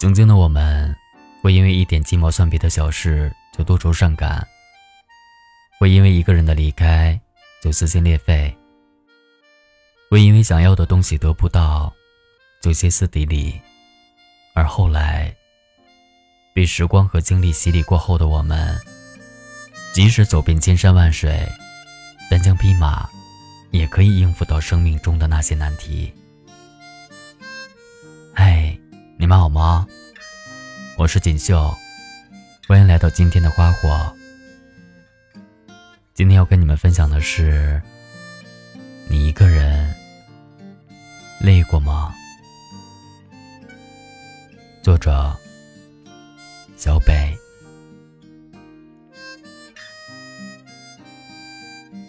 曾经的我们，会因为一点鸡毛蒜皮的小事就多愁善感，会因为一个人的离开就撕心裂肺，会因为想要的东西得不到就歇斯底里，而后来被时光和经历洗礼过后的我们，即使走遍千山万水，单枪匹马，也可以应付到生命中的那些难题。你们好吗？我是锦绣，欢迎来到今天的花火。今天要跟你们分享的是，你一个人累过吗？作者：小北。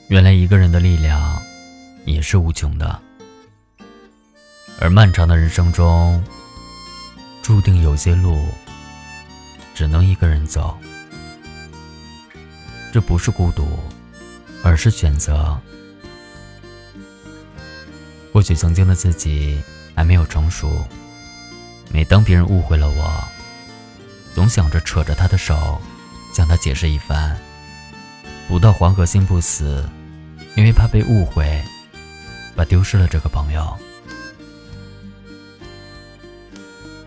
原来一个人的力量也是无穷的，而漫长的人生中。注定有些路只能一个人走，这不是孤独，而是选择。或许曾经的自己还没有成熟，每当别人误会了我，总想着扯着他的手向他解释一番。不到黄河心不死，因为怕被误会，把丢失了这个朋友。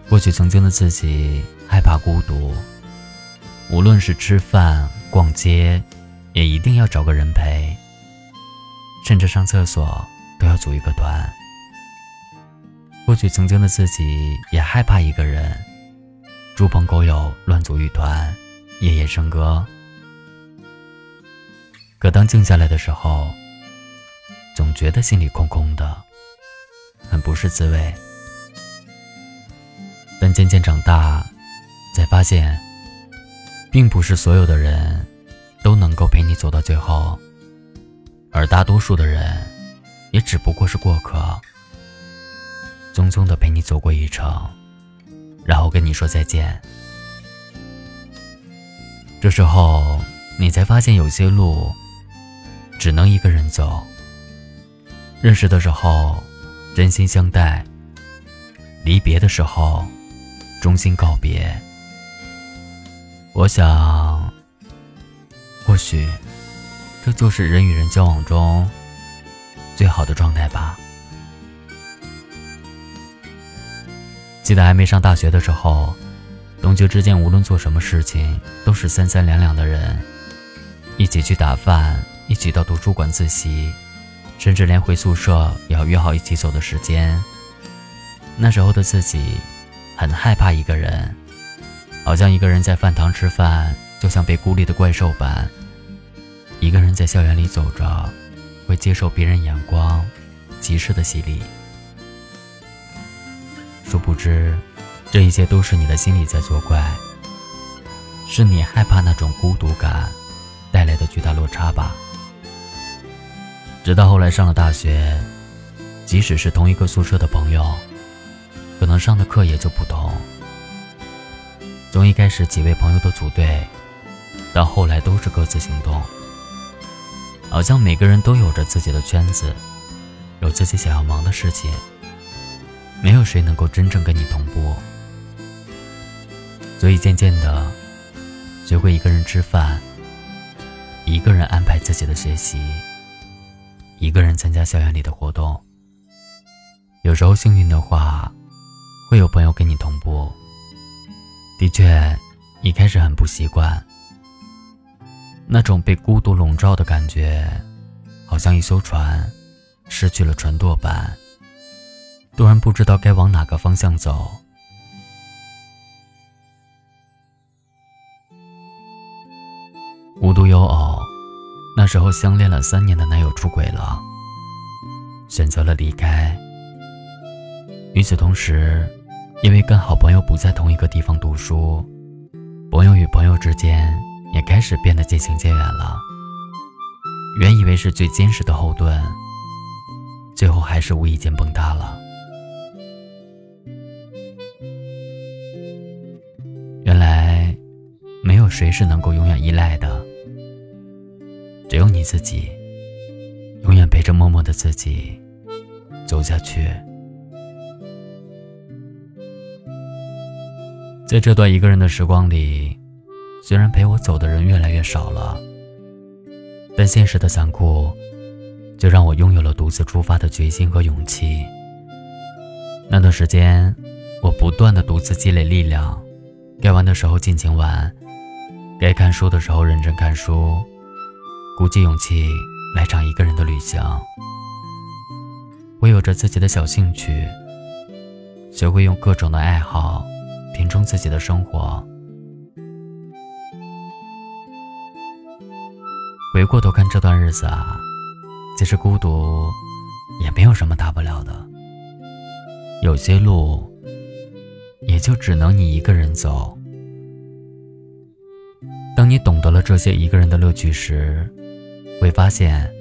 或许曾经的自己害怕孤独，无论是吃饭、逛街，也一定要找个人陪，甚至上厕所都要组一个团。或许曾经的自己也害怕一个人，猪朋狗友乱组一团，夜夜笙歌。可当静下来的时候，总觉得心里空空的，很不是滋味。但渐渐长大，才发现，并不是所有的人都能够陪你走到最后，而大多数的人，也只不过是过客，匆匆的陪你走过一程，然后跟你说再见。这时候，你才发现有些路，只能一个人走。认识的时候，真心相待；离别的时候，衷心告别，我想，或许这就是人与人交往中最好的状态吧。记得还没上大学的时候，同学之间无论做什么事情都是三三两两的人，一起去打饭，一起到图书馆自习，甚至连回宿舍也要约好一起走的时间。那时候的自己。很害怕一个人，好像一个人在饭堂吃饭，就像被孤立的怪兽般；一个人在校园里走着，会接受别人眼光、歧视的洗礼。殊不知，这一切都是你的心里在作怪，是你害怕那种孤独感带来的巨大落差吧。直到后来上了大学，即使是同一个宿舍的朋友。可能上的课也就不同。从一开始几位朋友的组队，到后来都是各自行动，好像每个人都有着自己的圈子，有自己想要忙的事情，没有谁能够真正跟你同步。所以渐渐的，学会一个人吃饭，一个人安排自己的学习，一个人参加校园里的活动。有时候幸运的话。会有朋友跟你同步，的确，一开始很不习惯。那种被孤独笼罩的感觉，好像一艘船失去了船舵般，突然不知道该往哪个方向走。无独有偶，那时候相恋了三年的男友出轨了，选择了离开。与此同时。因为跟好朋友不在同一个地方读书，朋友与朋友之间也开始变得渐行渐远了。原以为是最坚实的后盾，最后还是无意间崩塌了。原来，没有谁是能够永远依赖的，只有你自己，永远陪着默默的自己走下去。在这段一个人的时光里，虽然陪我走的人越来越少了，但现实的残酷，就让我拥有了独自出发的决心和勇气。那段时间，我不断的独自积累力量，该玩的时候尽情玩，该看书的时候认真看书，鼓起勇气来场一个人的旅行。我有着自己的小兴趣，学会用各种的爱好填充自己的生活。回过头看这段日子啊，其实孤独也没有什么大不了的。有些路也就只能你一个人走。当你懂得了这些一个人的乐趣时，会发现，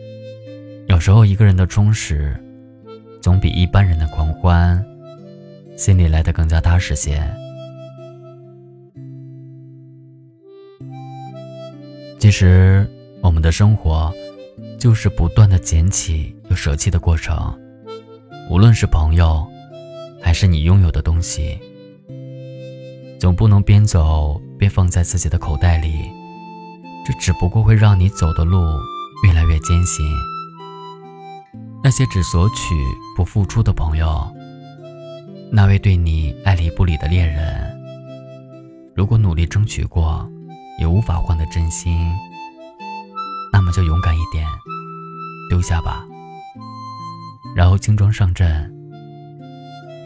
有时候一个人的充实。总比一般人的狂欢，心里来的更加踏实些。其实，我们的生活就是不断的捡起又舍弃的过程。无论是朋友，还是你拥有的东西，总不能边走边放在自己的口袋里，这只不过会让你走的路越来越艰辛。那些只索取不付出的朋友，那位对你爱理不理的恋人，如果努力争取过，也无法换得真心，那么就勇敢一点，丢下吧，然后轻装上阵。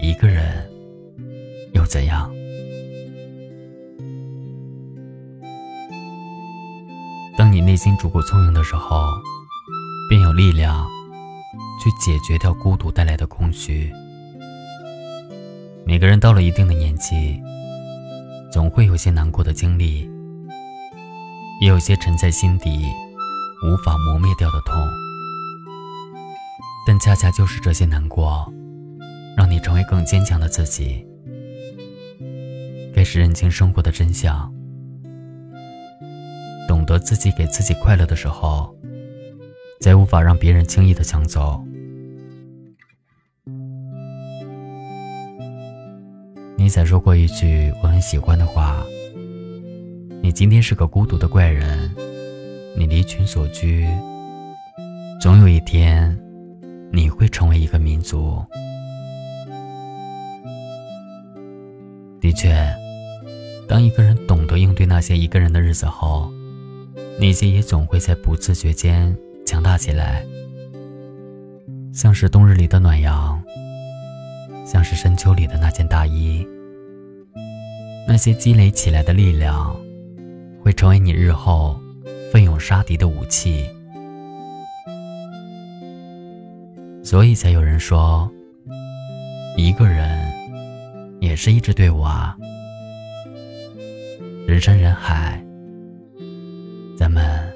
一个人又怎样？当你内心足够聪明的时候，便有力量。去解决掉孤独带来的空虚。每个人到了一定的年纪，总会有些难过的经历，也有些沉在心底无法磨灭掉的痛。但恰恰就是这些难过，让你成为更坚强的自己。开始认清生活的真相，懂得自己给自己快乐的时候，再无法让别人轻易的抢走。你才说过一句我很喜欢的话。今天是个孤独的怪人，你离群所居，总有一天，你会成为一个民族。的确，当一个人懂得应对那些一个人的日子后，内心也总会在不自觉间强大起来，像是冬日里的暖阳，像是深秋里的那件大衣。那些积累起来的力量，会成为你日后奋勇杀敌的武器。所以才有人说，一个人也是一支队伍啊。人山人海，咱们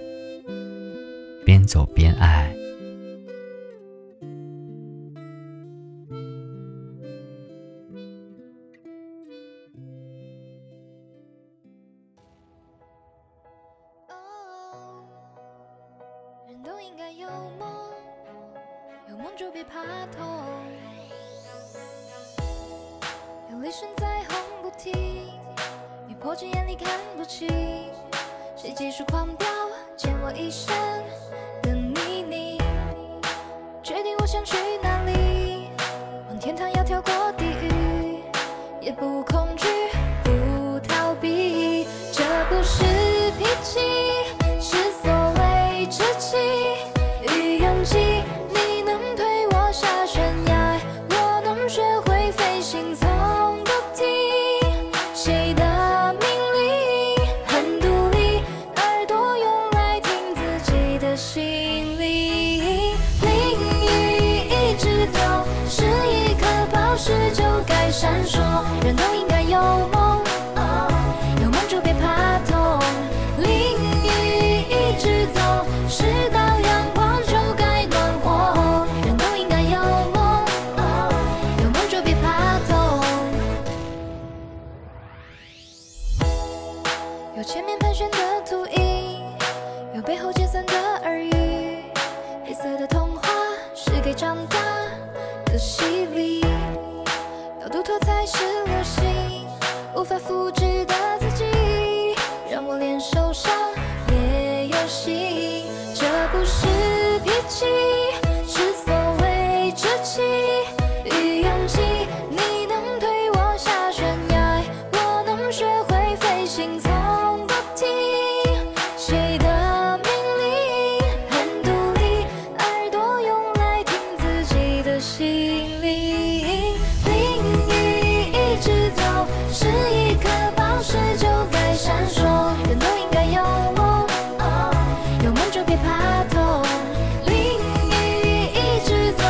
边走边爱。应该有梦，有梦就别怕痛。有雷声在轰不停，你迫近眼里看不清。谁急速狂飙，溅我一身的泥泞。确定我想去哪里，心里，淋雨一直走，是一颗宝石就该闪烁。人都应该有梦，有梦就别怕痛。淋雨一直走，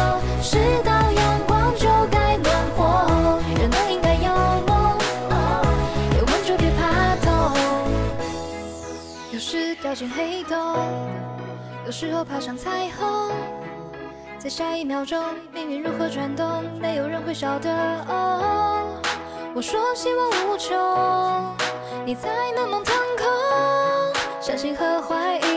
是道阳光就该暖和。人都应该有梦，有梦就别怕痛。有时掉进黑洞，有时候爬上彩虹。在下一秒钟，命运如何转动，没有人会晓得。哦，我说希望无穷，你在漫梦腾空，相信和怀疑。